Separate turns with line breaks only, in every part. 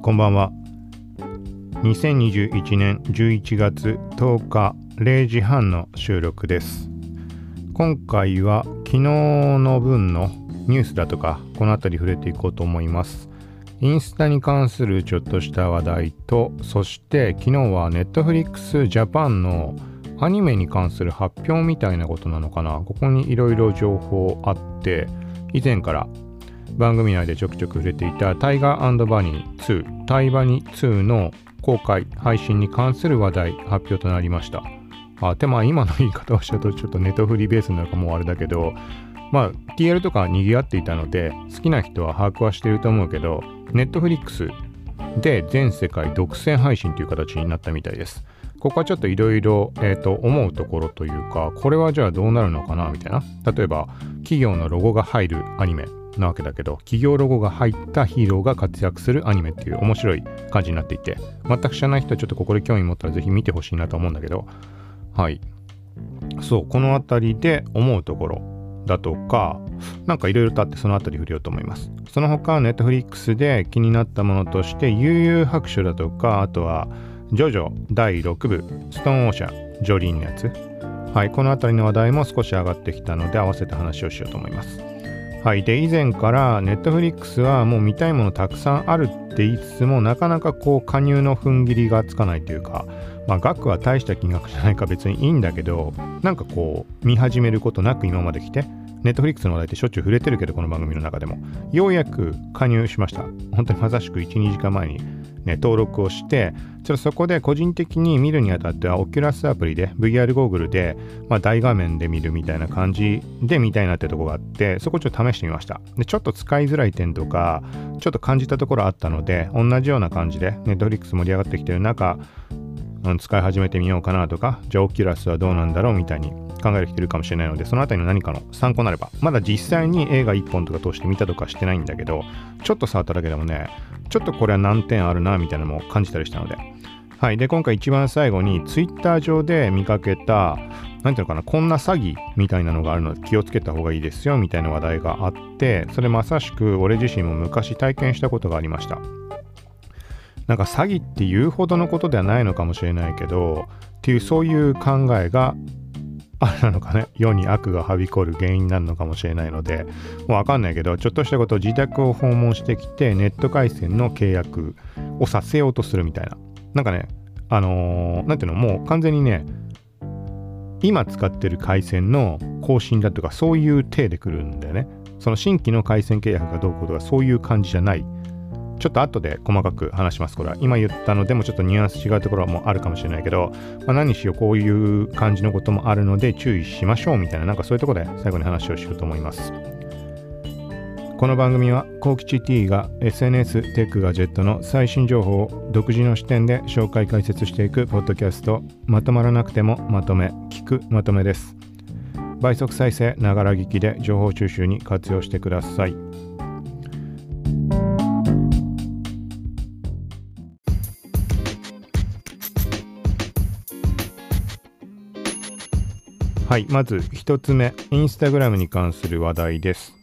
こんばんは。2021年11月10日0時半の収録です。今回は昨日の分のニュースだとかこの辺り触れていこうと思います。インスタに関するちょっとした話題と、そして昨日は Netflix Japan のアニメに関する発表みたいなことなのかな。ここにいろいろ情報あって、以前から番組内でちょくちょく触れていたタイガーバニー2、タイバニー2の公開、配信に関する話題、発表となりました。あ、でまあ今の言い方をしちゃうとちょっとネットフリーベースなるかもうあれだけど、まあ TL とか賑わっていたので、好きな人は把握はしてると思うけど、ネットフリックスで全世界独占配信という形になったみたいです。ここはちょっといろいろ思うところというか、これはじゃあどうなるのかなみたいな。例えば、企業のロゴが入るアニメなわけだけど、企業ロゴが入ったヒーローが活躍するアニメっていう面白い感じになっていて、全く知らない人はちょっとここで興味持ったらぜひ見てほしいなと思うんだけど、はい。そう、この辺りで思うところだとか、なんかいろいろとあってその辺り触れようと思います。その他、ネットフリックスで気になったものとして、悠々白書だとか、あとは、ジョジョ第6部、ストーンオーシャン、ジョリーンのやつ。はい、この辺りの話題も少し上がってきたので、合わせて話をしようと思います。はい、で、以前から、ネットフリックスはもう見たいものたくさんあるって言いつつも、なかなかこう、加入の踏ん切りがつかないというか、まあ、額は大した金額じゃないか別にいいんだけど、なんかこう、見始めることなく今まで来て、ネットフリックスの話題ってしょっちゅう触れてるけど、この番組の中でも。ようやく加入しました。本当にまさしく1、2時間前に、ね、登録をして、ちょっとそこで個人的に見るにあたっては、 Oculus アプリで、VR ゴーグルで、まあ、大画面で見るみたいな感じで見たいなってとこがあって、そこちょっと試してみました。で、ちょっと使いづらい点とか、ちょっと感じたところあったので、同じような感じで、 Netflix 盛り上がってきてる中、うん、使い始めてみようかなとか、じゃあ Oculus はどうなんだろうみたいに考える人いるかもしれないので、そのあたりの何かの参考になれば、まだ実際に映画1本とか通して見たとかしてないんだけど、ちょっと触っただけでもね、ちょっとこれは難点あるなみたいなのも感じたりしたので。はい。で、今回一番最後に Twitter 上で見かけた、なんていうのかな、こんな詐欺みたいなのがあるので気をつけた方がいいですよみたいな話題があって、それまさしく俺自身も昔体験したことがありました。なんか詐欺って言うほどのことではないのかもしれないけど、っていうそういう考えがあれなのかね、世に悪がはびこる原因になるのかもしれないので、もうわかんないけど、ちょっとしたことを自宅を訪問してきて、ネット回線の契約をさせようとするみたいな。なんかね、あのーなんていうの、もう完全にね、今使ってる回線の更新だとか、そういう体で来るんだよね。その新規の回線契約がどうこうとか、そういう感じじゃない。ちょっと後で細かく話します。これは今言ったのでもちょっとニュアンス違うところもあるかもしれないけど、まあ、何しようこういう感じのこともあるので注意しましょうみたいな、なんかそういうとこで最後に話をしようと思います。この番組は、コウキチ T が SNS テックガジェットの最新情報を独自の視点で紹介解説していくポッドキャスト、まとまらなくてもまとめ、聞くまとめです。倍速再生、ながら聞きで情報収集に活用してください。はい、まず一つ目、インスタグラムに関する話題です。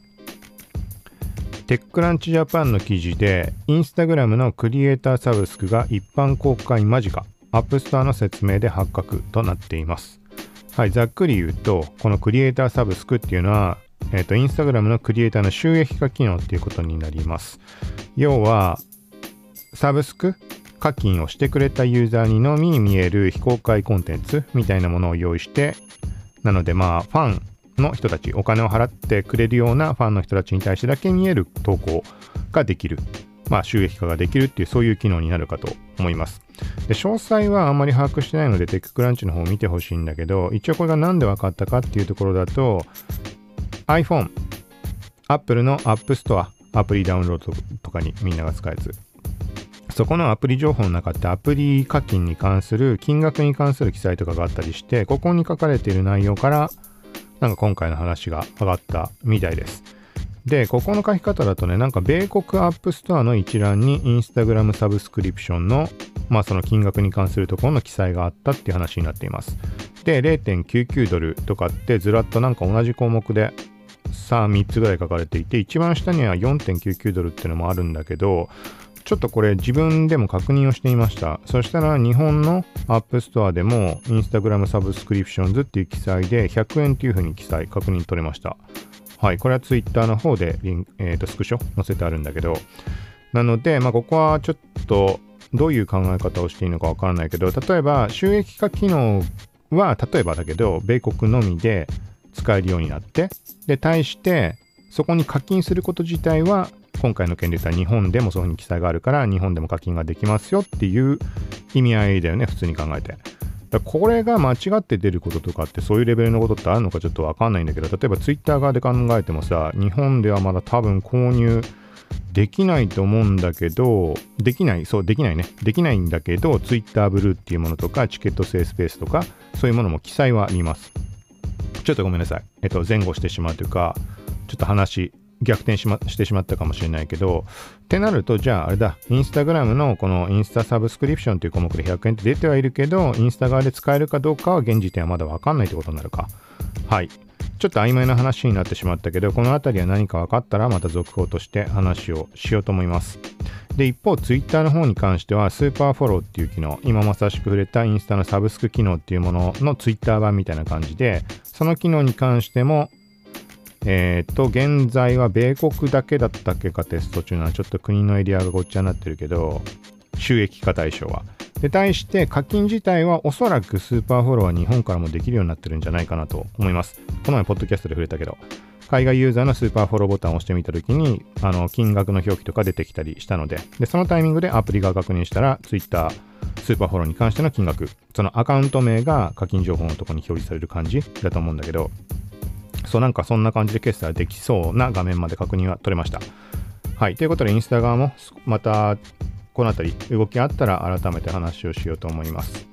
TechCrunch Japan の記事で、インスタグラムのクリエイターサブスクが一般公開間近、 App Store の説明で発覚となっています。はい、ざっくり言うと、このクリエイターサブスクっていうのは、えっ、と、インスタグラムのクリエイターの収益化機能っていうことになります。要は、サブスク課金をしてくれたユーザーにのみ見える非公開コンテンツみたいなものを用意して、なのでまあ、ファンの人たち、お金を払ってくれるようなファンの人たちに対してだけ見える投稿ができる。まあ、収益化ができるっていう、そういう機能になるかと思います。で、詳細はあんまり把握してないので、テッククランチの方を見てほしいんだけど、一応これが何で分かったかっていうところだと、iPhone、Apple の App Store、アプリダウンロードとかにみんなが使うやつ。そこのアプリ情報の中ってアプリ課金に関する金額に関する記載とかがあったりして、ここに書かれている内容から、なんか今回の話が上がったみたいです。で、ここの書き方だとね、なんか米国 App Store の一覧に Instagram サブスクリプションの、まあその金額に関するところの記載があったっていう話になっています。で、0.99ドルとかってずらっとなんか同じ項目でさあ3つぐらい書かれていて、一番下には4.99ドルっていうのもあるんだけど、ちょっとこれ自分でも確認をしてみました。そしたら日本の App Store でも Instagram サブスクリプションズっていう記載で100円っていうふうに記載確認取れました。はい、これは Twitter の方でリン、えーと、スクショ載せてあるんだけど、なので、まあ、ここはちょっとどういう考え方をしていいのかわからないけど、例えば収益化機能は、例えばだけど、米国のみで使えるようになって、で、対して、そこに課金すること自体は、今回の件で言ったら日本でもそういうふうに記載があるから、日本でも課金ができますよっていう意味合いだよね、普通に考えて。これが間違って出ることとかってそういうレベルのことってあるのかちょっとわかんないんだけど、例えば Twitter 側で考えてもさ、日本ではまだ多分購入できないと思うんだけど、できない、そう、できないね。できないんだけど、Twitter ブルーっていうものとか、チケット制スペースとか、そういうものも記載はあります。ちょっとごめんなさい。えっと、前後してしまうというか、ちょっと話、逆転し,、ま、してしまったかもしれないけど、ってなると、じゃああれだ、インスタグラムのこのインスタサブスクリプションという項目で100円って出てはいるけど、インスタ側で使えるかどうかは現時点はまだわかんないってことになるか。はい。ちょっと曖昧な話になってしまったけど、この辺りは何か分かったらまた続報として話をしようと思います。で、一方、Twitter の方に関しては、スーパーフォローっていう機能、今まさしく触れたインスタのサブスク機能っていうものの Twitter 版みたいな感じで、その機能に関しても、えっ、ー、と、現在は米国だけだったっけかテスト中なのちょっと国のエリアがごっちゃになってるけど、収益化対象は。で、対して課金自体はおそらくスーパーフォローは日本からもできるようになってるんじゃないかなと思います。この前、ポッドキャストで触れたけど、海外ユーザーのスーパーフォローボタンを押してみたときに、あの、金額の表記とか出てきたりしたので、で、そのタイミングでアプリが確認したら、Twitter、スーパーフォローに関しての金額、そのアカウント名が課金情報のところに表示される感じだと思うんだけど、そうなんかそんな感じで決済できそうな画面まで確認は取れました。はい。ということで、インスタ側もまたこの辺り動きあったら改めて話をしようと思います。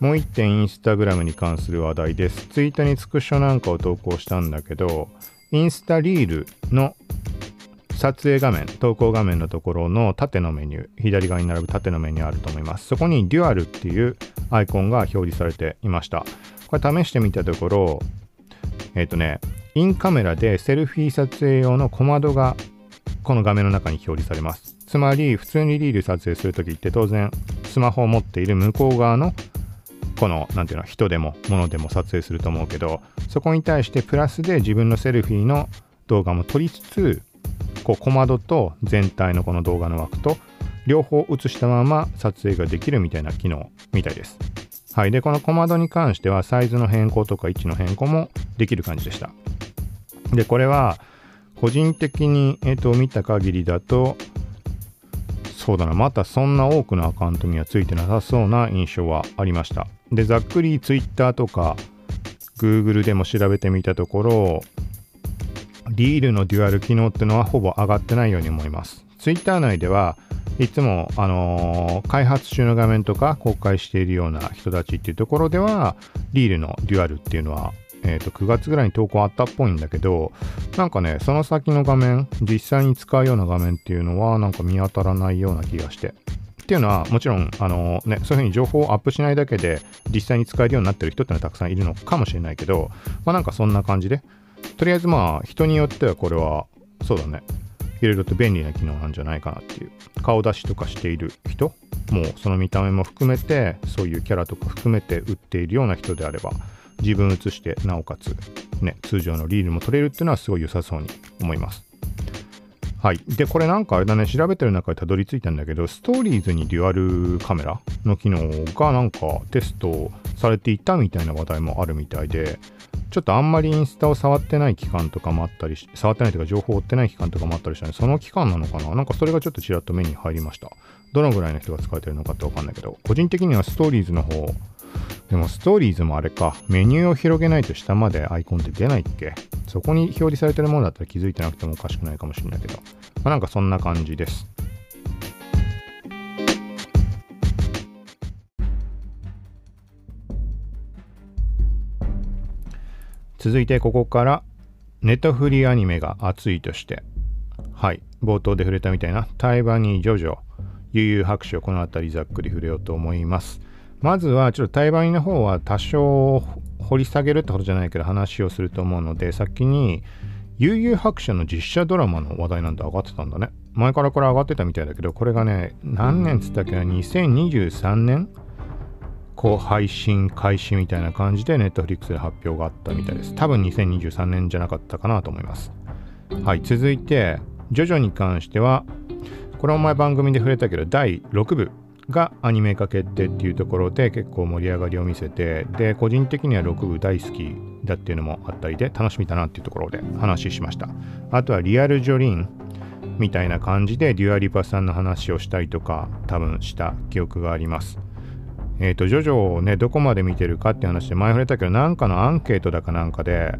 もう一点インスタグラムに関する話題です。ツイートにスクショなんかを投稿したんだけど、インスタリールの撮影画面、投稿画面のところの縦のメニュー、左側に並ぶ縦のメニューあると思います。そこにデュアルっていうアイコンが表示されていました。これ試してみたところ、えっ、ー、とね、インカメラでセルフィー撮影用の小窓がこの画面の中に表示されます。つまり、普通にリール撮影するときって当然、スマホを持っている向こう側の、この、なんていうの、人でも物でも撮影すると思うけど、そこに対してプラスで自分のセルフィーの動画も撮りつつ、こう小窓と全体のこの動画の枠と両方映したまま撮影ができるみたいな機能みたいです。はい。で、この小窓に関してはサイズの変更とか位置の変更もできる感じでした。で、これは個人的に、えっ、と、見た限りだと、そうだな、またそんな多くのアカウントにはついてなさそうな印象はありました。で、ざっくり Twitter とか Google でも調べてみたところ、リールのデュアル機能ってのはほぼ上がってないように思います。Twitter 内ではいつも、あのー、開発中の画面とか公開しているような人たちっていうところでは、リールのデュアルっていうのはえー、と9月ぐらいに投稿あったっぽいんだけど、なんかね、その先の画面、実際に使うような画面っていうのは、なんか見当たらないような気がして。っていうのは、もちろん、あのね、そういうふうに情報をアップしないだけで、実際に使えるようになってる人ってのはたくさんいるのかもしれないけど、まあなんかそんな感じで、とりあえずまあ、人によってはこれは、そうだね、いろいろと便利な機能なんじゃないかなっていう。顔出しとかしている人もうその見た目も含めて、そういうキャラとか含めて売っているような人であれば、自分写して、なおかつ、ね、通常のリールも撮れるっていうのはすごい良さそうに思います。はい。で、これなんかあれだね、調べてる中でたどり着いたんだけど、ストーリーズにデュアルカメラの機能がなんかテストされていたみたいな話題もあるみたいで、ちょっとあんまりインスタを触ってない期間とかもあったりし、触ってないというか情報を追ってない期間とかもあったりしたので、その期間なのかな？なんかそれがちょっとちらっと目に入りました。どのぐらいの人が使えてるのかってわかんないけど、個人的にはストーリーズの方、でもストーリーズもあれか、メニューを広げないと下までアイコンって出ないっけ？そこに表示されてるものだったら気づいてなくてもおかしくないかもしれないけど、まあ、なんかそんな感じです。続いてここからネットフリアニメが熱いとして、はい、冒頭で触れたみたいな台湾にジョジョ、悠々白書この辺りざっくり触れようと思います。まずはちょっと対バンの方は多少掘り下げるってことじゃないけど話をすると思うので先に悠々白書の実写ドラマの話題なんて上がってたんだね。前からこれ上がってたみたいだけど、これがね、何年つったっけな、2023年？こう配信開始みたいな感じで Netflix で発表があったみたいです。多分2023年じゃなかったかなと思います。はい、続いて、ジョジョに関しては、これも前番組で触れたけど、第6部がアニメ化決定っていうところで結構盛り上がりを見せて、で、個人的には6部大好きだっていうのもあったりで、楽しみだなっていうところで話しました。あとはリアルジョリンみたいな感じでデュアリパさんの話をしたりとか多分した記憶があります。えっ、ー、と、ジョジョをね、どこまで見てるかって話で前触れたけど、なんかのアンケートだかなんかで、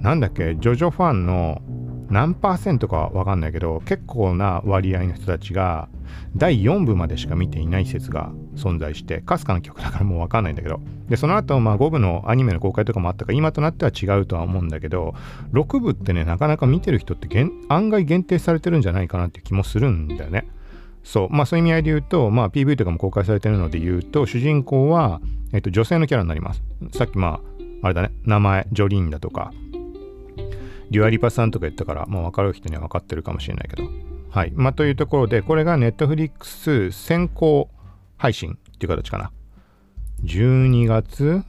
なんだっけ、ジョジョファンの何パーセントかわかんないけど、結構な割合の人たちが、第4部までしか見ていない説が存在して、かすかな曲だからもうわかんないんだけど、で、その後、まあ5部のアニメの公開とかもあったから、今となっては違うとは思うんだけど、6部ってね、なかなか見てる人って案外限定されてるんじゃないかなって気もするんだよね。そう、まあそういう意味合いで言うと、まあ PV とかも公開されてるので言うと、主人公は、えっと、女性のキャラになります。さっきまあ、あれだね、名前、ジョリーンだとか、デュアリパさんとか言ったから、もう分かる人には分かってるかもしれないけど。はい。まあというところで、これが Netflix 先行配信っていう形かな。12月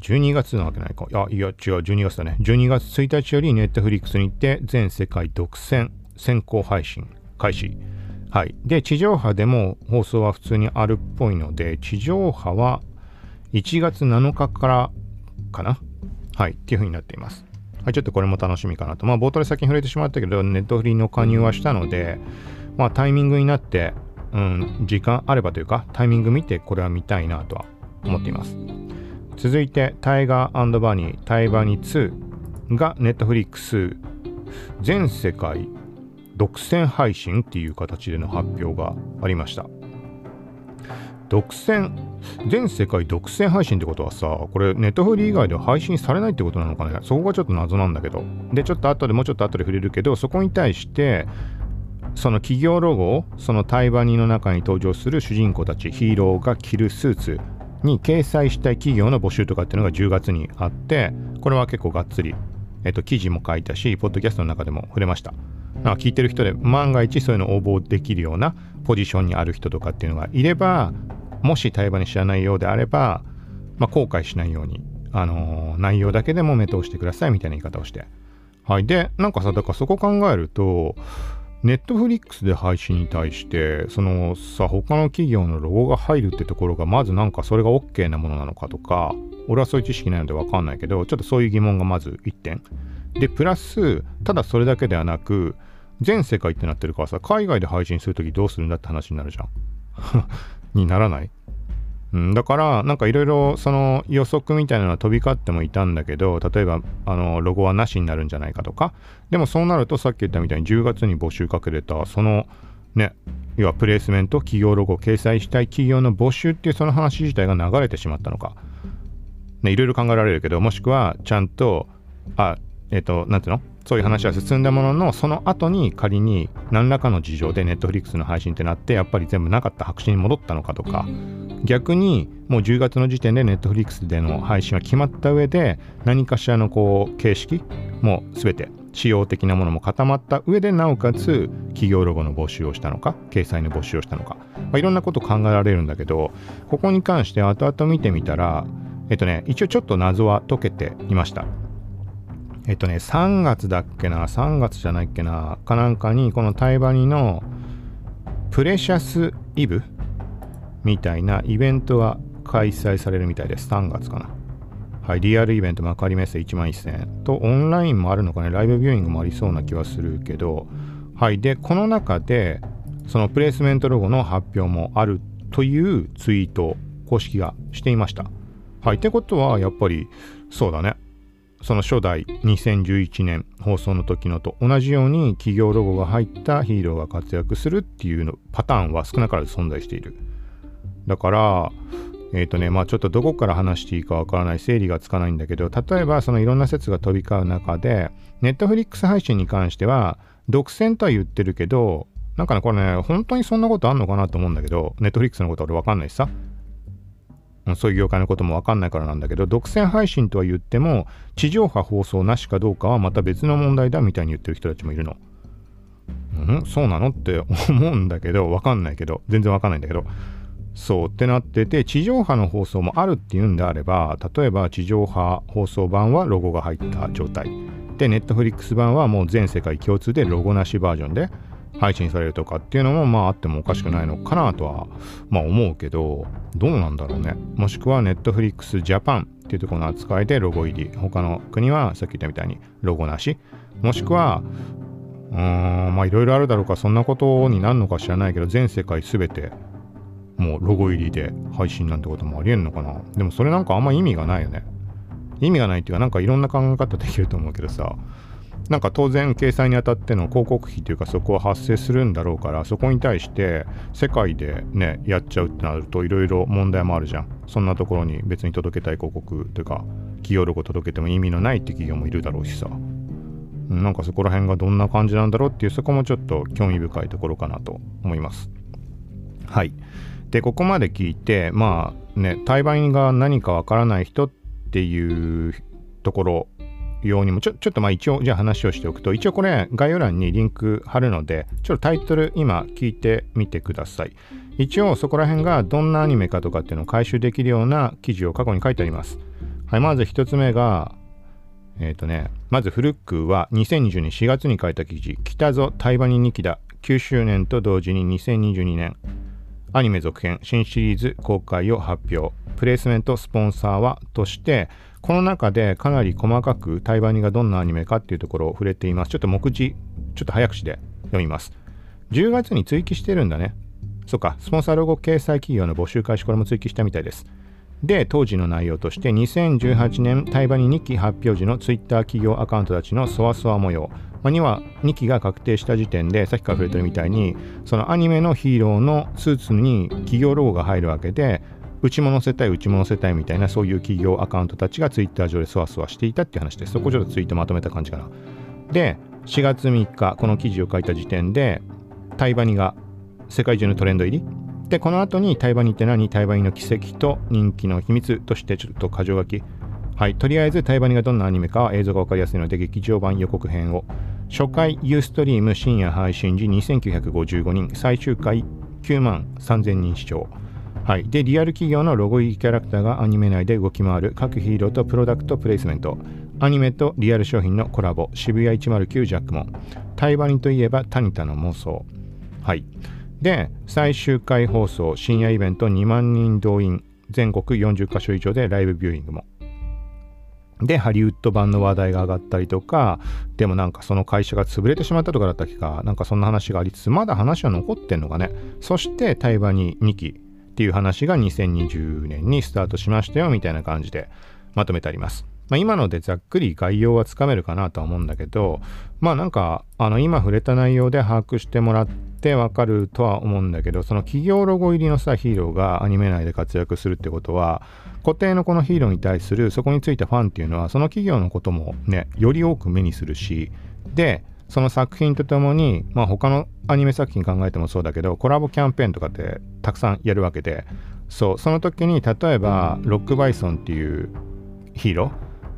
12月なわけないか。あ、いや、違う、12月だね。12月1日より Netflix に行って全世界独占先行配信開始。はい。で、地上波でも放送は普通にあるっぽいので、地上波は1月7日からかな？はい。っていう風になっています。はい。ちょっとこれも楽しみかなと。まあ、冒頭で先に触れてしまったけど、ネットフリーの加入はしたので、まあ、タイミングになって、うん、時間あればというか、タイミング見てこれは見たいなとは思っています。続いて、タイガーバニー、タイバニー2がネットフリックス全世界独占配信っていう形での発表がありました。独占、全世界独占配信ってことはさ、これネットフリ以外では配信されないってことなのかね？そこがちょっと謎なんだけど。で、ちょっと後でもうちょっと後で触れるけど、そこに対して、その企業ロゴをそのタイバニの中に登場する主人公たちヒーローが着るスーツに掲載したい企業の募集とかっていうのが10月にあってこれは結構がっつり、えっと、記事も書いたしポッドキャストの中でも触れました聞いてる人で万が一そういうのを応募できるようなポジションにある人とかっていうのがいればもし対話に知らないようであれば、まあ、後悔しないように、あのー、内容だけでも目通してくださいみたいな言い方をして。はい。で、なんかさ、だからそこ考えると、ネットフリックスで配信に対して、そのさ、他の企業のロゴが入るってところが、まずなんかそれが OK なものなのかとか、俺はそういう知識ないのでわかんないけど、ちょっとそういう疑問がまず1点。で、プラス、ただそれだけではなく、全世界ってなってるからさ、海外で配信するときどうするんだって話になるじゃん。にならない、うん、だから、なんかいろいろその予測みたいなのは飛び交ってもいたんだけど、例えば、あの、ロゴはなしになるんじゃないかとか、でもそうなるとさっき言ったみたいに10月に募集かけれた、その、ね、要はプレイスメント、企業ロゴを掲載したい企業の募集っていうその話自体が流れてしまったのか。いろいろ考えられるけど、もしくはちゃんと、あ、えっ、ー、と、なんていうの？そういう話は進んだものの、その後に仮に何らかの事情で Netflix の配信ってなって、やっぱり全部なかった白紙に戻ったのかとか、逆にもう10月の時点で Netflix での配信は決まった上で、何かしらのこう形式、もう全て仕様的なものも固まった上で、なおかつ企業ロゴの募集をしたのか、掲載の募集をしたのか、まあ、いろんなこと考えられるんだけど、ここに関して後々見てみたら、えっとね、一応ちょっと謎は解けていました。えっとね、3月だっけな、3月じゃないっけな、かなんかに、このタイバニのプレシャスイブみたいなイベントが開催されるみたいです。3月かな。はい、リアルイベント幕張メッセ1万1000円と、オンラインもあるのかね、ライブビューイングもありそうな気はするけど、はい、で、この中で、そのプレイスメントロゴの発表もあるというツイート、公式がしていました。はい、ってことは、やっぱり、そうだね。その初代2011年放送の時のと同じように企業ロゴが入ったヒーローが活躍するっていうのパターンは少なからず存在している。だから、えっ、ー、とね、まあちょっとどこから話していいかわからない整理がつかないんだけど、例えばそのいろんな説が飛び交う中で、ネットフリックス配信に関しては、独占とは言ってるけど、なんかね、これね、本当にそんなことあんのかなと思うんだけど、ネットフリックスのことは俺わかんないしさ。そういう業界のこともわかんないからなんだけど、独占配信とは言っても、地上波放送なしかどうかはまた別の問題だみたいに言ってる人たちもいるの。ん？そうなのって思うんだけど、わかんないけど、全然わかんないんだけど、そうってなってて、地上波の放送もあるっていうんであれば、例えば地上波放送版はロゴが入った状態。で、ネットフリックス版はもう全世界共通でロゴなしバージョンで配信されるとかっていうのもまああってもおかしくないのかなとはまあ思うけど、どうなんだろうね。もしくはネットフリックスジャパンっていうところの扱いでロゴ入り。他の国はさっき言ったみたいにロゴなし。もしくは、うーん、まあいろいろあるだろうか、そんなことになるのか知らないけど、全世界すべてもうロゴ入りで配信なんてこともありえんのかな。でもそれなんかあんま意味がないよね。意味がないっていうか、なんかいろんな考え方できると思うけどさ、なんか当然掲載にあたっての広告費というかそこは発生するんだろうからそこに対して世界でねやっちゃうってなるといろいろ問題もあるじゃん。そんなところに別に届けたい広告というか企業ロゴ届けても意味のないって企業もいるだろうしさ。なんかそこら辺がどんな感じなんだろうっていうそこもちょっと興味深いところかなと思います。はい。でここまで聞いてまあね対売が何かわからない人っていうところようにもちょちょっとまあ一応じゃあ話をしておくと一応これ概要欄にリンク貼るのでちょっとタイトル今聞いてみてください。一応そこら辺がどんなアニメかとかっていうのを回収できるような記事を過去に書いてあります。はいまず一つ目がえっ、ー、とねまず古くは2020年4月に書いた記事「北ぞ対馬に2期だ」9周年と同時に2022年。アニメ続編新シリーズ公開を発表。プレイスメントスポンサーはとしてこの中でかなり細かく対バニがどんなアニメかっていうところを触れています。ちょっと目次、ちょっと早口で読みます。10月に追記してるんだね。そっか、スポンサーロゴ掲載企業の募集開始、これも追記したみたいです。で、当時の内容として、2018年対バニ2期発表時のツイッター企業アカウントたちのそわそわ模様、まあ、には2期が確定した時点で、さっきから触れてるみたいに、そのアニメのヒーローのスーツに企業ロゴが入るわけで、うちも載せたい、うちも載せたいみたいな、そういう企業アカウントたちがツイッター上でそわそわしていたっていう話です。そこちょっとツイートまとめた感じかな。で、4月3日、この記事を書いた時点で、タイバニが世界中のトレンド入り。で、この後にタイバニって何？タイバニの奇跡と人気の秘密としてちょっと箇条書き。はい、とりあえずタイバニがどんなアニメかは映像がわかりやすいので劇場版予告編を。初回ユーストリーム深夜配信時2955人、最終回9万3000人視聴。はい、でリアル企業のロゴ入りキャラクターがアニメ内で動き回る各ヒーローとプロダクトプレイスメント。アニメとリアル商品のコラボ。渋谷109ジャックモン。タイバニといえばタニタの妄想。はい。で最終回放送。深夜イベント。2万人動員。全国40カ所以上でライブビューイングも。で、ハリウッド版の話題が上がったりとか、でもなんかその会社が潰れてしまったとかだったっけか、なんかそんな話がありつつ、まだ話は残ってんのかね。そして、対話に2期、っていう話が2020年にスタートしましたよみたいな感じでまとめてあります。まあ、今のでざっくり概要はつかめるかなとは思うんだけど、まあなんか、あの今触れた内容で把握してもらってわかるとは思うんだけど、その企業ロゴ入りのさ、ヒーローがアニメ内で活躍するってことは、固定のこのヒーローに対するそこについたファンっていうのは、その企業のこともね、より多く目にするし、で、その作品とともに、まあ、他のアニメ作品考えてもそうだけどコラボキャンペーンとかってたくさんやるわけでそうその時に例えばロックバイソンっていうヒーロー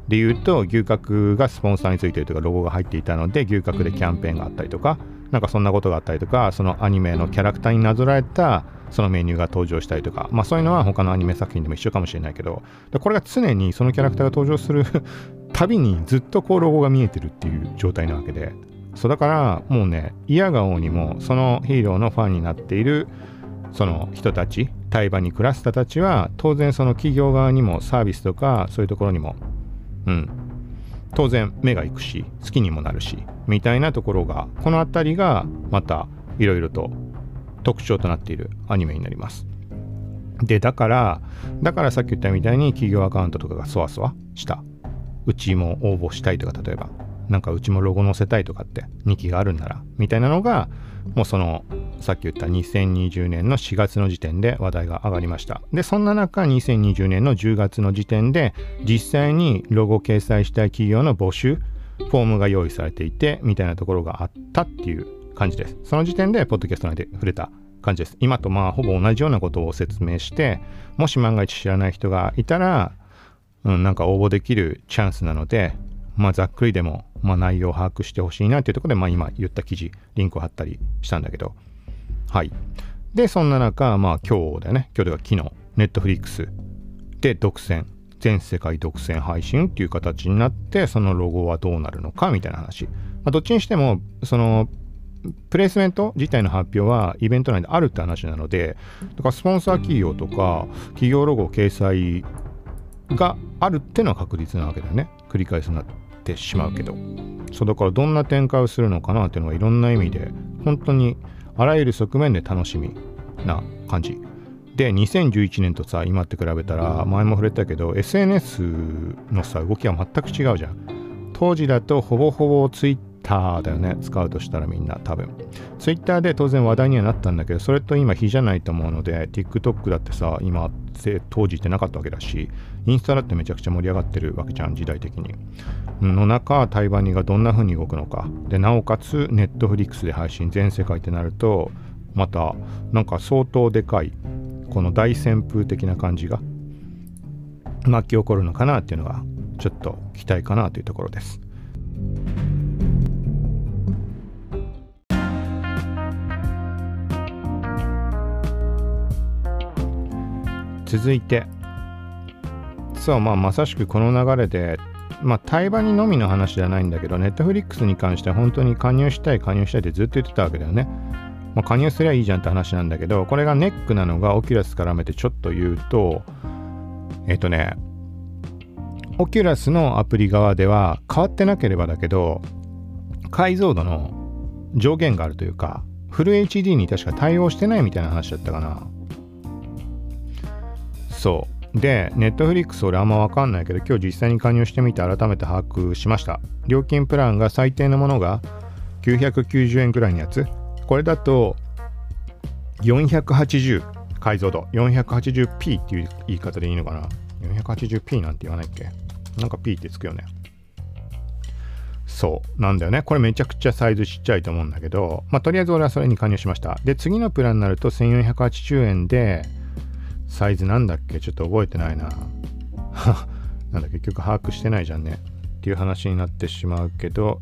で言うと牛角がスポンサーについてるとかロゴが入っていたので牛角でキャンペーンがあったりとかなんかそんなことがあったりとかそのアニメのキャラクターになぞらえたそのメニューが登場したりとかまあそういうのは他のアニメ作品でも一緒かもしれないけどでこれが常にそのキャラクターが登場する たびにずっとこうロゴが見えてるっていう状態なわけでそうだからもうね嫌顔にもそのヒーローのファンになっているその人たち対馬に暮らす人たちは当然その企業側にもサービスとかそういうところにもうん。当然目が行くし好きにもなるしみたいなところがこの辺りがまたいろいろと特徴となっているアニメになります。でだからだからさっき言ったみたいに企業アカウントとかがそわそわした。うちも応募したいとか例えば。なんかうちもロゴ載せたいとかって2期があるんならみたいなのがもうそのさっき言った2020年の4月の時点で話題が上がりました。でそんな中2020年の10月の時点で実際にロゴ掲載したい企業の募集フォームが用意されていてみたいなところがあったっていう感じです。その時点でポッドキャスト内で触れた感じです。今とまあほぼ同じようなことを説明してもし万が一知らない人がいたら、うん、なんか応募できるチャンスなのでまあ、ざっくりでも、まあ、内容を把握してほしいなというところで、まあ、今言った記事、リンクを貼ったりしたんだけど、はい。で、そんな中、まあ、今日だよね、今日では昨日、ネットフリックスで独占、全世界独占配信っていう形になって、そのロゴはどうなるのかみたいな話。まあ、どっちにしても、その、プレイスメント自体の発表はイベント内であるって話なので、だからスポンサー企業とか企業ロゴ掲載があるってのは確実なわけだよね。繰り返すなってしまうけど。そうだからどんな展開をするのかなっていうのがいろんな意味で本当にあらゆる側面で楽しみな感じ。で2011年とさ今って比べたら前も触れたけど SNS のさ動きは全く違うじゃん。当時だとほぼほぼ Twitter だよね使うとしたらみんな多分 Twitter で当然話題にはなったんだけどそれと今比じゃないと思うので TikTok だってさ今当時ってなかったわけだしインスタだってめちゃくちゃ盛り上がってるわけじゃん時代的にの中対バニがどんな風に動くのかでなおかつネットフリックスで配信全世界ってなるとまたなんか相当でかいこの大旋風的な感じが巻き起こるのかなっていうのがちょっと期待かなというところです。続いてそうまあまさしくこの流れでまあ対話にのみの話じゃないんだけどネットフリックスに関しては本当に加入したい加入したいってずっと言ってたわけだよね。まあ、加入すりゃいいじゃんって話なんだけどこれがネックなのが Oculus 絡めてちょっと言うとえっ、とね Oculus のアプリ側では変わってなければだけど解像度の上限があるというかフル HD に確か対応してないみたいな話だったかなそうで、 Netflix 俺あんまわかんないけど、今日実際に加入してみて改めて把握しました。料金プランが最低のものが990円くらいのやつ。これだと480解像度。480p っていう言い方でいいのかな。480p なんて言わないっけ。なんか p ってつくよね。そう。なんだよね。これめちゃくちゃサイズちっちゃいと思うんだけどまあとりあえず俺はそれに加入しました。で次のプランになると1480円でサイズなんだっけ？ちょっと覚えてないな。なんだ結局把握してないじゃんね。っていう話になってしまうけど、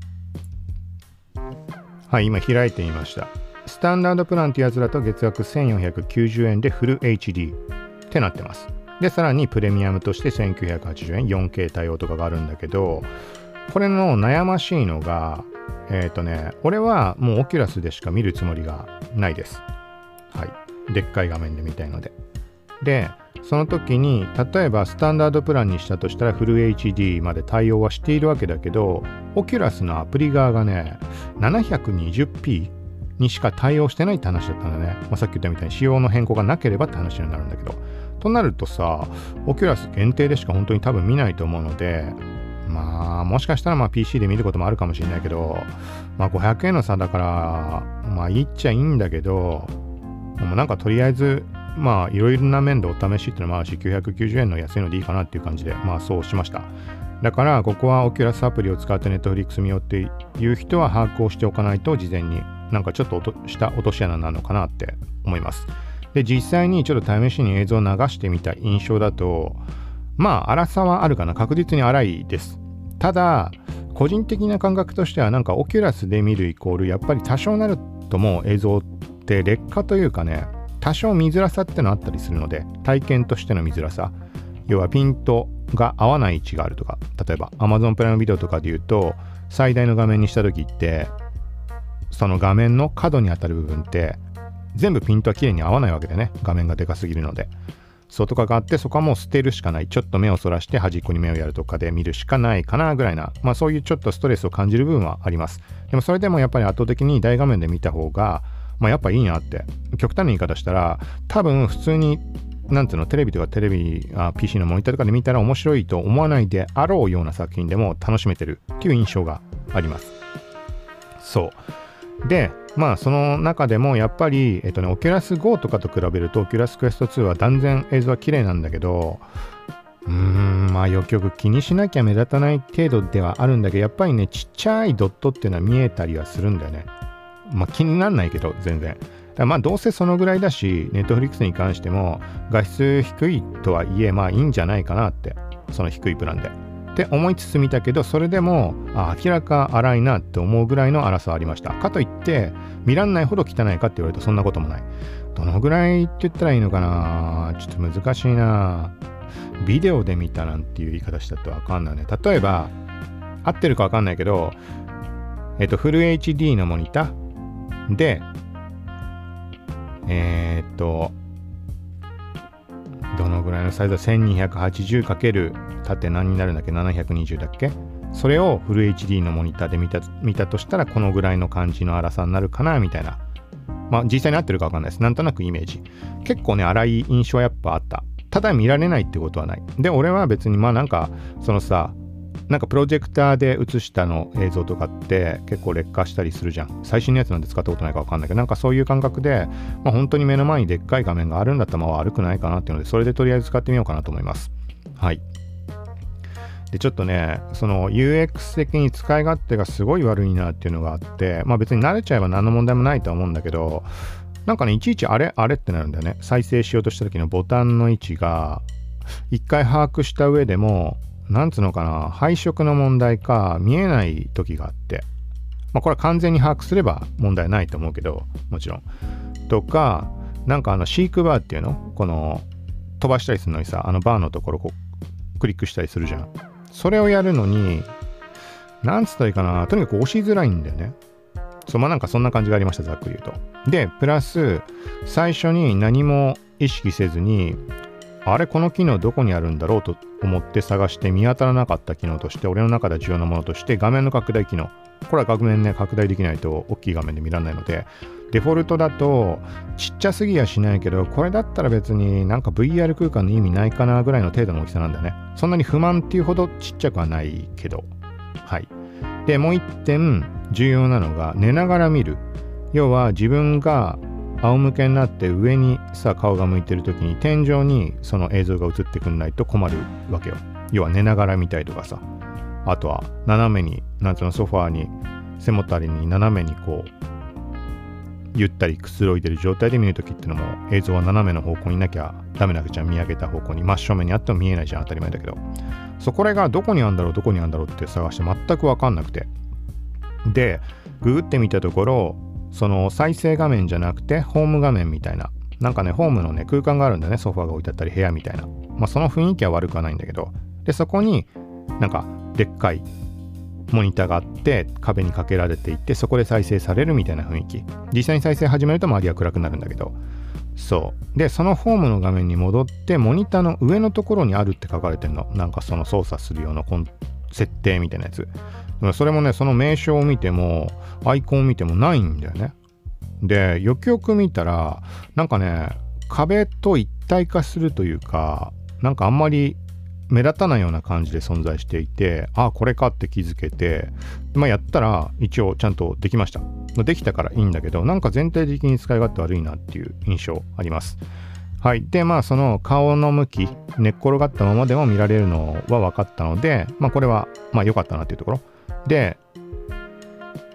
はい、今開いてみました。スタンダードプランってやつだと月額1490円でフル HD ってなってます。で、さらにプレミアムとして1980円、4K 対応とかがあるんだけど、これの悩ましいのが、えっ、ー、とね、俺はもうオキュラスでしか見るつもりがないです。はい。でっかい画面で見たいので。でその時に例えばスタンダードプランにしたとしたらフル HD まで対応はしているわけだけど Oculus のアプリ側がね 720p にしか対応してないって話だったんだね、まあ、さっき言ったみたいに仕様の変更がなければって話になるんだけど。となるとさ Oculus 限定でしか本当に多分見ないと思うのでまあもしかしたらまあ PC で見ることもあるかもしれないけどまあ500円の差だからまあいっちゃいいんだけどもうなんかとりあえずまあいろいろな面でお試しっていうのもあるし990円の安いのでいいかなっていう感じでまあそうしました。だからここはオキュラスアプリを使ってネットフリックス見ようっていう人は把握をしておかないと事前になんかちょっとした落とし穴なのかなって思います。で実際にちょっと試しに映像を流してみた印象だとまあ粗さはあるかな。確実に粗いです。ただ個人的な感覚としてはなんかオキュラスで見るイコールやっぱり多少なるともう映像って劣化というかね多少見づらさってのあったりするので体験としての見づらさ要はピントが合わない位置があるとか例えば Amazon プライムビデオとかで言うと最大の画面にした時ってその画面の角に当たる部分って全部ピントは綺麗に合わないわけでね画面がでかすぎるので。そうとかがあってそこはもう捨てるしかない。ちょっと目をそらして端っこに目をやるとかで見るしかないかなぐらいなまあそういうちょっとストレスを感じる部分はあります。でもそれでもやっぱり圧倒的に大画面で見た方がまあ、やっぱいいなって。極端な言い方したら、多分普通に、なんていうの、テレビとかテレビ、あ PC のモニターとかで見たら面白いと思わないであろうような作品でも楽しめてるっていう印象があります。そう。で、まあその中でもやっぱり、えっとね、 Oculus Go とかと比べると、 Oculus Quest 2は断然映像は綺麗なんだけど、うーん、まあよくよく気にしなきゃ目立たない程度ではあるんだけど、やっぱりね、ちっちゃいドットっていうのは見えたりはするんだよね。まあ、気にならないけど、全然。まあどうせそのぐらいだし、ネットフリックスに関しても画質低いとはいえ、まあいいんじゃないかなって、その低いプランで。って思いつつ見たけどそれでも明らか荒いなって思うぐらいの荒さはありました。かといって見らんないほど汚いかって言われるとそんなこともない。どのぐらいって言ったらいいのかな？ちょっと難しいな。ビデオで見たなんていう言い方したってわかんないね。例えば合ってるかわかんないけどえっとフル HD のモニター。でえー、っとどのぐらいのサイズだ？1280× 縦何になるんだっけ？720だっけ？それをフル HD のモニターで見た見たとしたらこのぐらいの感じの粗さになるかなみたいな。まあ実際に合ってるかわかんないです。なんとなくイメージ。結構ね粗い印象はやっぱあった。ただ見られないってことはない。で俺は別にまあなんかそのさなんかプロジェクターで映したの映像とかって結構劣化したりするじゃん。最新のやつなんて使ったことないかわかんないけど、なんかそういう感覚で、まあ、本当に目の前にでっかい画面があるんだったらまあ悪くないかなっていうので、それでとりあえず使ってみようかなと思います。はい。で、ちょっとね、その UX 的に使い勝手がすごい悪いなっていうのがあって、まあ別に慣れちゃえば何の問題もないとは思うんだけど、なんかね、いちいちあれあれってなるんだよね。再生しようとした時のボタンの位置が、一回把握した上でも、なんつうのかな、配色の問題か、見えない時があって、まあ、これは完全に把握すれば問題ないと思うけど、もちろん。とか、なんかあの、シークバーっていうの？この、飛ばしたりするのにさ、あのバーのところこう、クリックしたりするじゃん。それをやるのに、なんつったらいいかな、とにかく押しづらいんだよね。そう、まあなんかそんな感じがありました、ざっくり言うと。で、プラス、最初に何も意識せずに、あれこの機能どこにあるんだろうと思って探して見当たらなかった機能として俺の中で重要なものとして画面の拡大機能。これは画面ね拡大できないと大きい画面で見られないのでデフォルトだとちっちゃすぎやしないけどこれだったら別になんか VR 空間の意味ないかなぐらいの程度の大きさなんだよね。そんなに不満っていうほどちっちゃくはないけど。はい。でもう一点重要なのが寝ながら見る。要は自分が仰向けになって上にさ顔が向いてる時に天井にその映像が映ってくんないと困るわけよ。要は寝ながら見たりとかさ。あとは斜めになんつうのソファーに背もたれに斜めにこうゆったりくつろいでる状態で見るときってのも映像は斜めの方向にいなきゃダメなわけじゃ見上げた方向に。真正面にあっても見えないじゃん当たり前だけど。そこれがどこにあるんだろうどこにあるんだろうって探して全く分かんなくて。でググってみたところその再生画面じゃなくてホーム画面みたいな。なんかねホームのね空間があるんだよね。ソファーが置いてあったり部屋みたいな。まあその雰囲気は悪くはないんだけど。でそこになんかでっかいモニターがあって壁にかけられていてそこで再生されるみたいな雰囲気。実際に再生始めると周りは暗くなるんだけど。そう。でそのホームの画面に戻ってモニターの上のところにあるって書かれてるの。なんかその操作するような設定みたいなやつ。それもねその名称を見てもアイコンを見てもないんだよね。でよくよく見たらなんかね壁と一体化するというかなんかあんまり目立たないような感じで存在していてああこれかって気づけてまあやったら一応ちゃんとできました。できたからいいんだけどなんか全体的に使い勝手悪いなっていう印象あります。はい。でまあその顔の向き寝っ転がったままでも見られるのは分かったのでまあこれはまあ良かったなっていうところ。で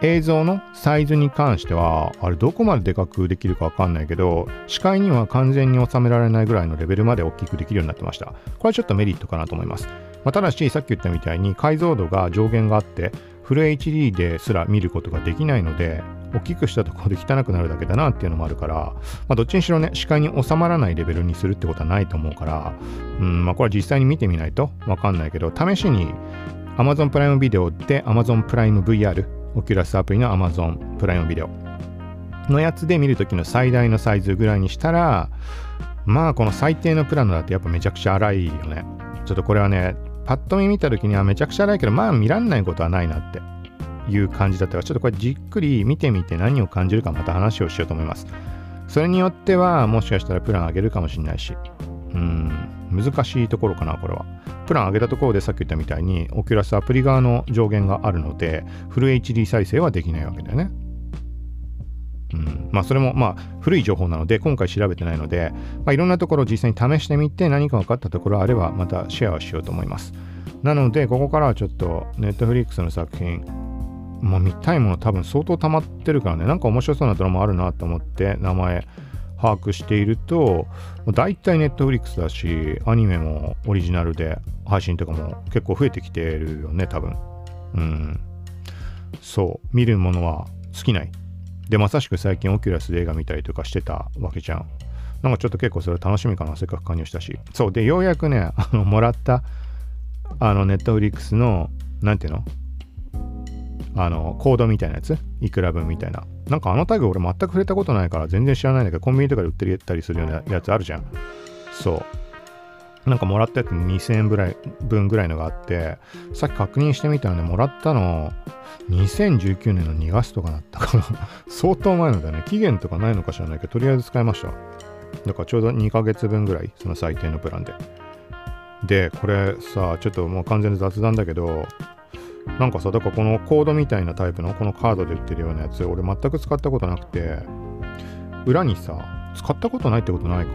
映像のサイズに関しては、あれどこまででかくできるかわかんないけど、視界には完全に収められないぐらいのレベルまで大きくできるようになってました。これはちょっとメリットかなと思います。まあ、ただし、さっき言ったみたいに解像度が上限があって、フル HD ですら見ることができないので、大きくしたところで汚くなるだけだなっていうのもあるから、まあ、どっちにしろね、視界に収まらないレベルにするってことはないと思うから、うん、まあ、これは実際に見てみないとわかんないけど、試しに Amazon プライムビデオで Amazon プライム VR オキュラスアプリの Amazon プライムビデオのやつで見るときの最大のサイズぐらいにしたら、まあこの最低のプランだってやっぱめちゃくちゃ荒いよね。ちょっとこれはね、パッと見見たときにはめちゃくちゃ荒いけど、まあ見らんないことはないなっていう感じだったから、ちょっとこれじっくり見てみて何を感じるかまた話をしようと思います。それによってはもしかしたらプラン上げるかもしれないし、うん、難しいところかな、これは。プラン上げたところでさっき言ったみたいに、オキュラスアプリ側の上限があるので、フル HD 再生はできないわけだよね。うん、まあそれもまあ古い情報なので今回調べてないので、まあ、いろんなところを実際に試してみて何か分かったところあればまたシェアをしようと思います。なのでここからはちょっと Netflix の作品まあ見たいもの多分相当溜まってるからねなんか面白そうなドラマあるなと思って名前把握していると大体ネットフリックスだしアニメもオリジナルで配信とかも結構増えてきてるよね多分。うん。そう。見るものは尽きない。でまさしく最近オキュラスで映画見たりとかしてたわけじゃん。なんかちょっと結構それ楽しみかなせっかく加入したし。そう。でようやくねあのもらったあのネットフリックスのなんていうの？あのコードみたいなやつ？いくら分みたいな。なんかあのタグ俺全く触れたことないから全然知らないんだけどコンビニとかで売ってたりするようなやつあるじゃん。そう。なんかもらったやつ2000円ぐらい分ぐらいのがあってさっき確認してみたらねもらったの2019年の2月とかだったかな。相当前のだね。期限とかないのか知らないけどとりあえず使いました。だからちょうど2ヶ月分ぐらいその最低のプランで。でこれさちょっともう完全に雑談だけどなんかさ、だからこのコードみたいなタイプのこのカードで売ってるようなやつ、俺全く使ったことなくて、裏にさ、使ったことないってことないか。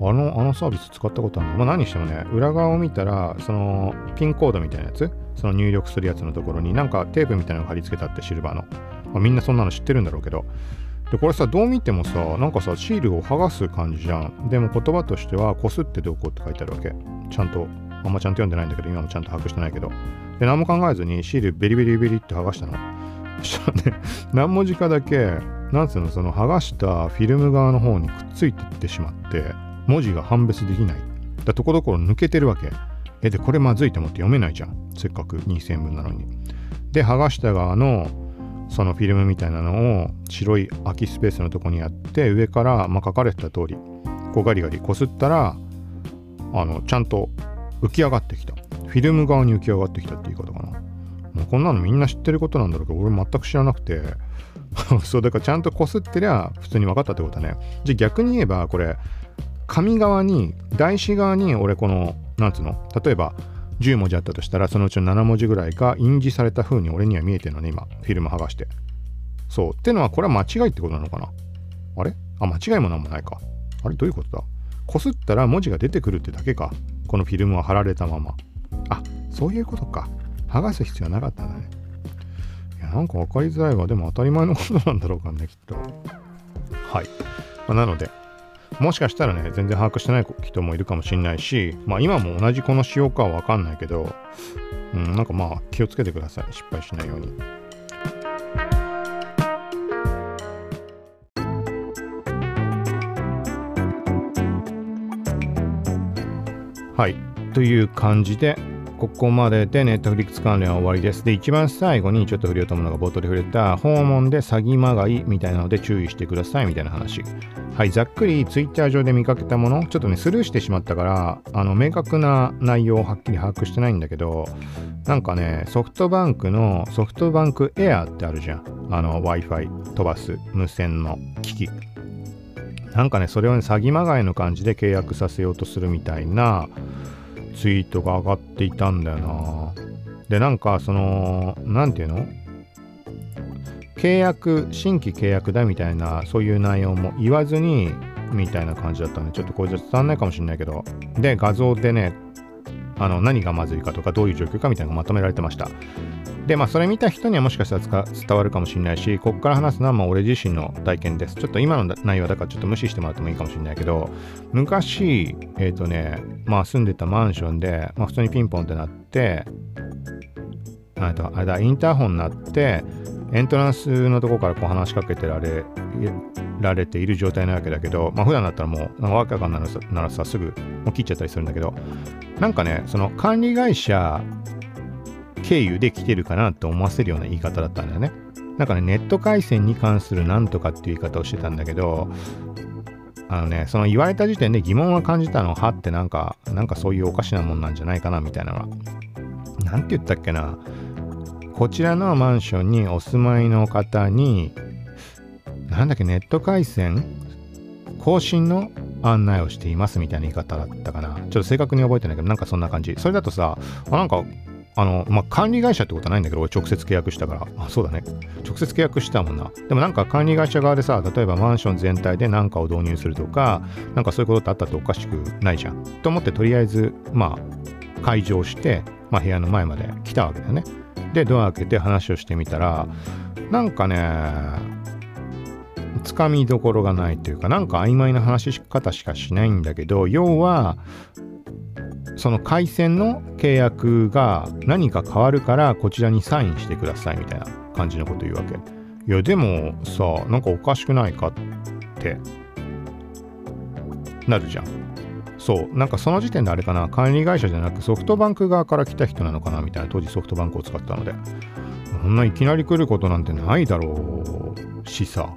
あの、あのサービス使ったことあるの？まあ何してもね、裏側を見たら、そのピンコードみたいなやつ、その入力するやつのところになんかテープみたいなのが貼り付けたってシルバーの。まあ、みんなそんなの知ってるんだろうけど。で、これさ、どう見てもさ、なんかさ、シールを剥がす感じじゃん。でも言葉としては、こすってどこって書いてあるわけ。ちゃんと、あんまちゃんと読んでないんだけど、今もちゃんと把握してないけど。で、何も考えずにシールベリベリベリって剥がしたの。そしたらね、何文字かだけ、なんつうの、その剥がしたフィルム側の方にくっついてってしまって、文字が判別できない。だところどころ抜けてるわけ。え、で、これまずいと思って読めないじゃん。せっかく2000分なのに。で、剥がした側のそのフィルムみたいなのを白い空きスペースのとこにやって上から、まあ、書かれてた通りこうガリガリこすったらあのちゃんと浮き上がってきたフィルム側に浮き上がってきたって言い方かな。もうこんなのみんな知ってることなんだろうけど、俺全く知らなくて、そうだからちゃんとこすってりゃ普通に分かったってことだね。じゃあ逆に言えばこれ、紙側に、台紙側に俺この、なんつうの？例えば10文字あったとしたら、そのうちの7文字ぐらいが印字された風に俺には見えてるのね、今。フィルム剥がして。そう。ってのはこれは間違いってことなのかな？あれ？あ、間違いもなんもないか。あれ？どういうことだ？こすったら文字が出てくるってだけか。このフィルムは貼られたまま。あそういうことか。剥がす必要なかったんだね。いやなんか分かりづらいわ。でも当たり前のことなんだろうかねきっと。はい、まあ、なのでもしかしたらね全然把握してない人もいるかもしれないしまあ今も同じこの仕様かは分かんないけどうんなんかまあ気をつけてください。失敗しないように。はいという感じでここまででネットフリックス関連は終わりです。で、一番最後にちょっと触れようと思うのが冒頭で触れた訪問で詐欺まがいみたいなので注意してくださいみたいな話。はい、ざっくりツイッター上で見かけたもの、ちょっとね、スルーしてしまったから、あの、明確な内容をはっきり把握してないんだけど、なんかね、ソフトバンクのソフトバンクエアってあるじゃん。あの、Wi-Fi 飛ばす無線の機器。なんかね、それをね、詐欺まがいの感じで契約させようとするみたいな、ツイートが上がっていたんだよな。で、なんか、その、何て言うの？契約、新規契約だみたいな、そういう内容も言わずに、みたいな感じだったんで、ちょっとこれじゃ伝わんないかもしんないけど、で、画像でね、あの、何がまずいかとか、どういう状況かみたいなのがまとめられてました。で、まあ、それ見た人にはもしかしたら伝わるかもしれないし、ここから話すのはまあ俺自身の体験です。ちょっと今の内容だからちょっと無視してもらってもいいかもしれないけど、昔、えっ、ー、とね、まあ住んでたマンションで、まあ普通にピンポンってなって、あれだ、インターホンになって、エントランスのとこからこう話しかけてられられている状態なわけだけど、まあ普段だったらもう、わけわかんないならさ、すぐもう切っちゃったりするんだけど、なんかね、その管理会社経由で来てるかなと思わせるような言い方だったんだよね。なんかね、ネット回線に関するなんとかっていう言い方をしてたんだけど、あのね、その言われた時点で疑問は感じたのはってなんか、なんかそういうおかしなもんなんじゃないかなみたいなのが。なんて言ったっけな。こちらのマンションにお住まいの方に、なんだっけ、ネット回線？更新の案内をしていますみたいな言い方だったかな。ちょっと正確に覚えてないけど、なんかそんな感じ。それだとさ、あなんかあの、まあ、管理会社ってことはないんだけど、俺直接契約したから。あ、そうだね。直接契約したもんな。でもなんか管理会社側でさ、例えばマンション全体で何かを導入するとか、なんかそういうことってあったっておかしくないじゃん。と思ってとりあえず、まあ、開場して、まあ、部屋の前まで来たわけだよね。で、ドア開けて話をしてみたら、なんかね、つかみどころがないというかなんか曖昧な話し方しかしないんだけど要はその回線の契約が何か変わるからこちらにサインしてくださいみたいな感じのこと言うわけ。いやでもさなんかおかしくないかってなるじゃん。そうなんかその時点であれかな管理会社じゃなくソフトバンク側から来た人なのかなみたいな当時ソフトバンクを使ったので。そんないきなり来ることなんてないだろうしさ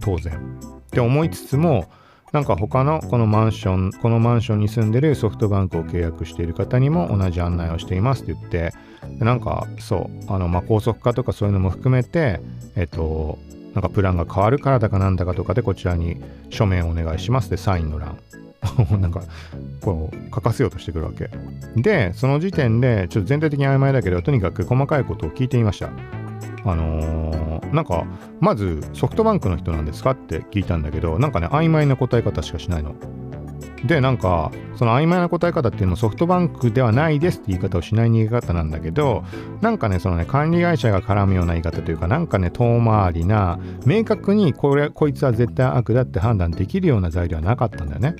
当然。って思いつつもなんか他のこのマンション、このマンションに住んでるソフトバンクを契約している方にも同じ案内をしていますって言って、なんかそう、あの、まあ、高速化とかそういうのも含めて、えっと、なんかプランが変わるからだかなんだかとかでこちらに書面お願いしますでサインの欄。なんかこう書かせようとしてくるわけでその時点でちょっと全体的に曖昧だけどとにかく細かいことを聞いてみましたあのー、なんか、まずソフトバンクの人なんですかって聞いたんだけど、なんかね、曖昧な答え方しかしないの。で、なんか、その曖昧な答え方っていうのもソフトバンクではないですって言い方をしない逃げ方なんだけど、なんかね、そのね、管理会社が絡むような言い方というか、なんかね、遠回りな、明確にこれ、こいつは絶対悪だって判断できるような材料はなかったんだよね。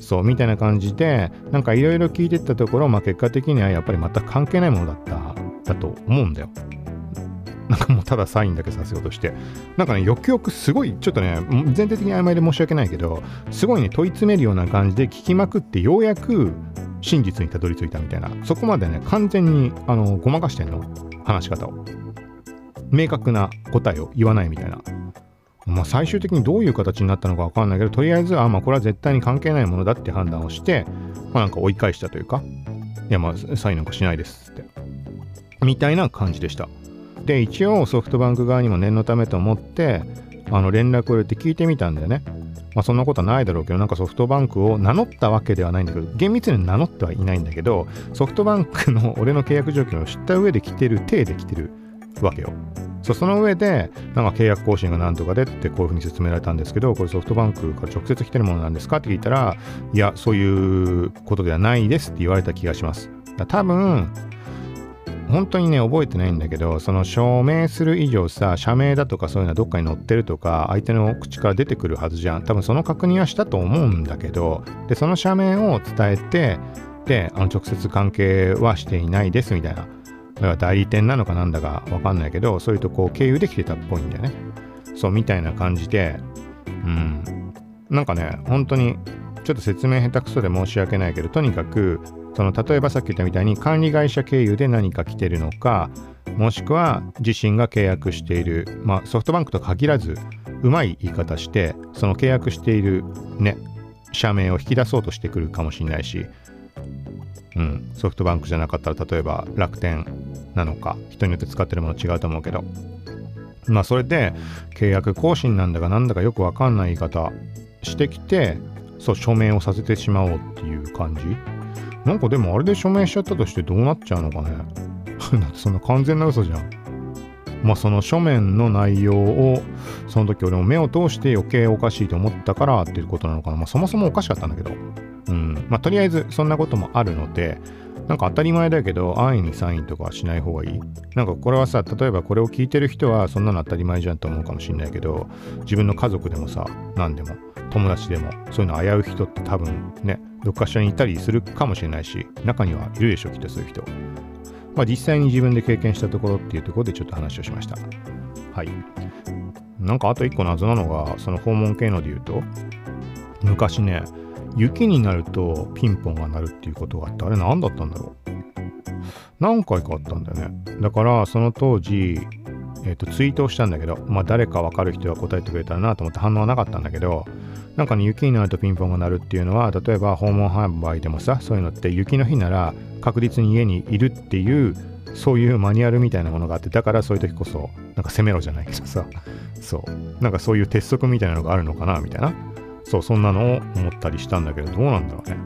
そう、みたいな感じで、なんかいろいろ聞いてったところ、まあ結果的にはやっぱり全く関係ないものだった、だと思うんだよ。なんかもうただサインだけさせようとして、なんかね、よくよくすごい、ちょっとね、全体的に曖昧で申し訳ないけど、すごいね、問い詰めるような感じで聞きまくって、ようやく真実にたどり着いたみたいな、そこまでね、完全に、あの、ごまかしてんの、話し方を。明確な答えを言わないみたいな。まあ、最終的にどういう形になったのかわかんないけど、とりあえず、あ、まあ、これは絶対に関係ないものだって判断をして、まあ、なんか追い返したというか、いや、まあ、サインなんかしないですって。みたいな感じでした。で一応ソフトバンク側にも念のためと思ってあの連絡を入れて聞いてみたんだよね。まあそんなことはないだろうけどなんかソフトバンクを名乗ったわけではないんだけど厳密に名乗ってはいないんだけどソフトバンクの俺の契約状況を知った上で来てる体で来てるわけよ。そその上で、なんか契約更新がなんとかでってこういうふうに説明られたんですけど、これソフトバンクから直接来てるものなんですかって聞いたら、いや、そういうことではないですって言われた気がします。多分、本当にね、覚えてないんだけど、その証明する以上さ、社名だとかそういうのはどっかに載ってるとか、相手の口から出てくるはずじゃん。多分その確認はしたと思うんだけど、で、その社名を伝えて、で、あの直接関係はしていないですみたいな。だから代理店なのかなんだかわかんないけど、そういうとこ経由できてたっぽいんだよね。そう、みたいな感じで、うん。なんかね、本当に、ちょっと説明下手くそで申し訳ないけど、とにかく、その例えばさっき言ったみたいに管理会社経由で何か来てるのかもしくは自身が契約している、まあ、ソフトバンクと限らずうまい言い方してその契約しているね社名を引き出そうとしてくるかもしれないし、うん、ソフトバンクじゃなかったら例えば楽天なのか人によって使ってるもの違うと思うけどまあそれで契約更新なんだかなんだかよくわかんない言い方してきてそう署名をさせてしまおうっていう感じなんかでもあれで署名しちゃったとしてどうなっちゃうのかね だってそんな完全な嘘じゃん。まあその書面の内容をその時俺も目を通して余計おかしいと思ったからっていうことなのかな。まあそもそもおかしかったんだけど。うん。まあとりあえずそんなこともあるので、なんか当たり前だけど安易にサインとかはしない方がいい。なんかこれはさ、例えばこれを聞いてる人はそんなの当たり前じゃんと思うかもしんないけど、自分の家族でもさ、何でも、友達でも、そういうの危うい人って多分ね、どっかしらにいたりするかもしれないし、中にはいるでしょ、きっとそういう人。まあ実際に自分で経験したところっていうところでちょっと話をしました。はい。なんかあと一個謎なのが、その訪問系ので言うと、昔ね、雪になるとピンポンが鳴るっていうことがあって、あれ何だったんだろう？何回かあったんだよね。だからその当時、え、ー、とツイートをしたんだけど、まあ誰かわかる人が答えてくれたらなと思って反応はなかったんだけど、なんかね、雪になるとピンポンが鳴るっていうのは、例えば訪問販売でもさ、そういうのって雪の日なら確実に家にいるっていう、そういうマニュアルみたいなものがあって、だからそういう時こそ、なんか攻めろじゃないけどさ、そう、なんかそういう鉄則みたいなのがあるのかな、みたいな。そう、そんなのを思ったりしたんだけど、どうなんだろうね。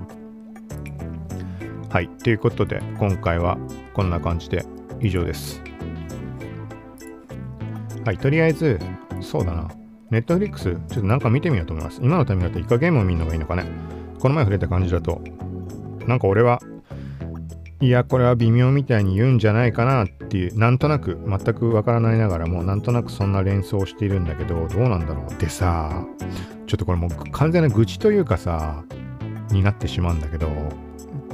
はい、ということで、今回はこんな感じで以上です。はい、とりあえず、そうだな。ネットフリックス、ちょっとなんか見てみようと思います。今のためだとイカゲームを見るのがいいのかね。この前触れた感じだと、なんか俺は、いやこれは微妙みたいに言うんじゃないかなっていうなんとなく全くわからないながらもなんとなくそんな連想をしているんだけどどうなんだろうでさちょっとこれもう完全な愚痴というかさになってしまうんだけど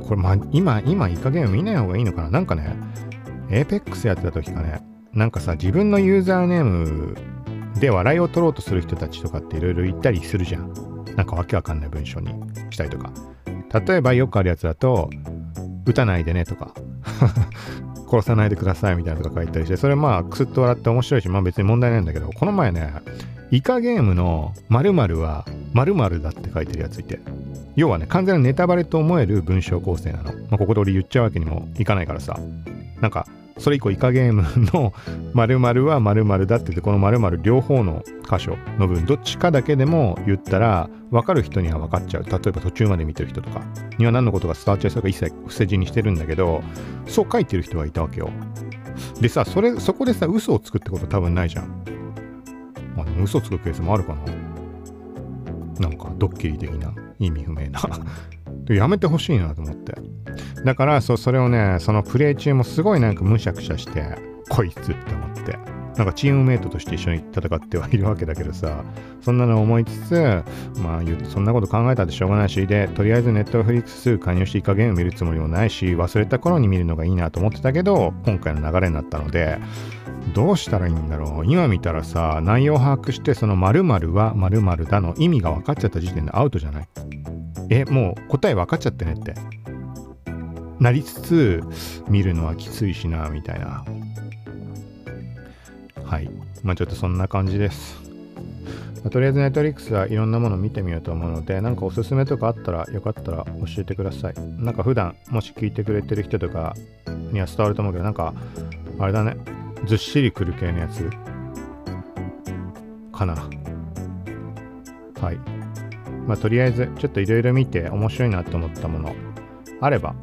これまあ今今イカゲーム見ない方がいいのかな？なんかね APEX やってた時かねなんかさ自分のユーザーネームで笑いを取ろうとする人たちとかっていろいろ言ったりするじゃん。なんかわけわかんない文章にしたりとか。例えばよくあるやつだと、撃たないでねとか、殺さないでくださいみたいなとか書いたりして、それまあクスッと笑って面白いし、まあ別に問題ないんだけど、この前ね、イカゲームの〇〇は〇〇だって書いてるやついて、要はね、完全なネタバレと思える文章構成なの。まあここで俺言っちゃうわけにもいかないからさ。なんか、それ以降イカゲームの〇〇は〇〇だって言ってこの〇〇両方の箇所の分どっちかだけでも言ったら分かる人には分かっちゃう。例えば途中まで見てる人とかには何のことが伝わっちゃいそうか一切伏せ字にしてるんだけどそう書いてる人がいたわけよ。でさそれそこでさ嘘をつくってこと多分ないじゃん。まあ嘘つくケースもあるかな。なんかドッキリ的な意味不明な。やめてほしいなと思って。だからそれをねそのプレイ中もすごいなんかむしゃくしゃしてこいつって思って。なんかチームメイトとして一緒に戦ってはいるわけだけどさそんなの思いつつまあそんなこと考えたってしょうがないしでとりあえずネットフリックス加入してイカゲーム見るつもりもないし忘れた頃に見るのがいいなと思ってたけど今回の流れになったのでどうしたらいいんだろう？今見たらさ内容把握してその〇〇は〇〇だの意味が分かっちゃった時点でアウトじゃない？えもう答え分かっちゃってねって。なりつつ見るのはきついしなみたいな。はいまあちょっとそんな感じですまあ、とりあえずネットリックスはいろんなもの見てみようと思うので、なんかおすすめとかあったらよかったら教えてください。なんか普段もし聞いてくれてる人とかには伝わると思うけど、なんかあれだね、ずっしりくる系のやつかな。はい。まあとりあえずちょっといろいろ見て面白いなと思ったものあれば、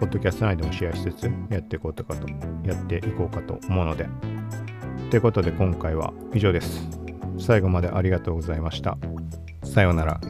ポッドキャスト内でもシェアしつつやっていこうとかと、やっていこうかと思うので。ということで今回は以上です。最後までありがとうございました。さようなら。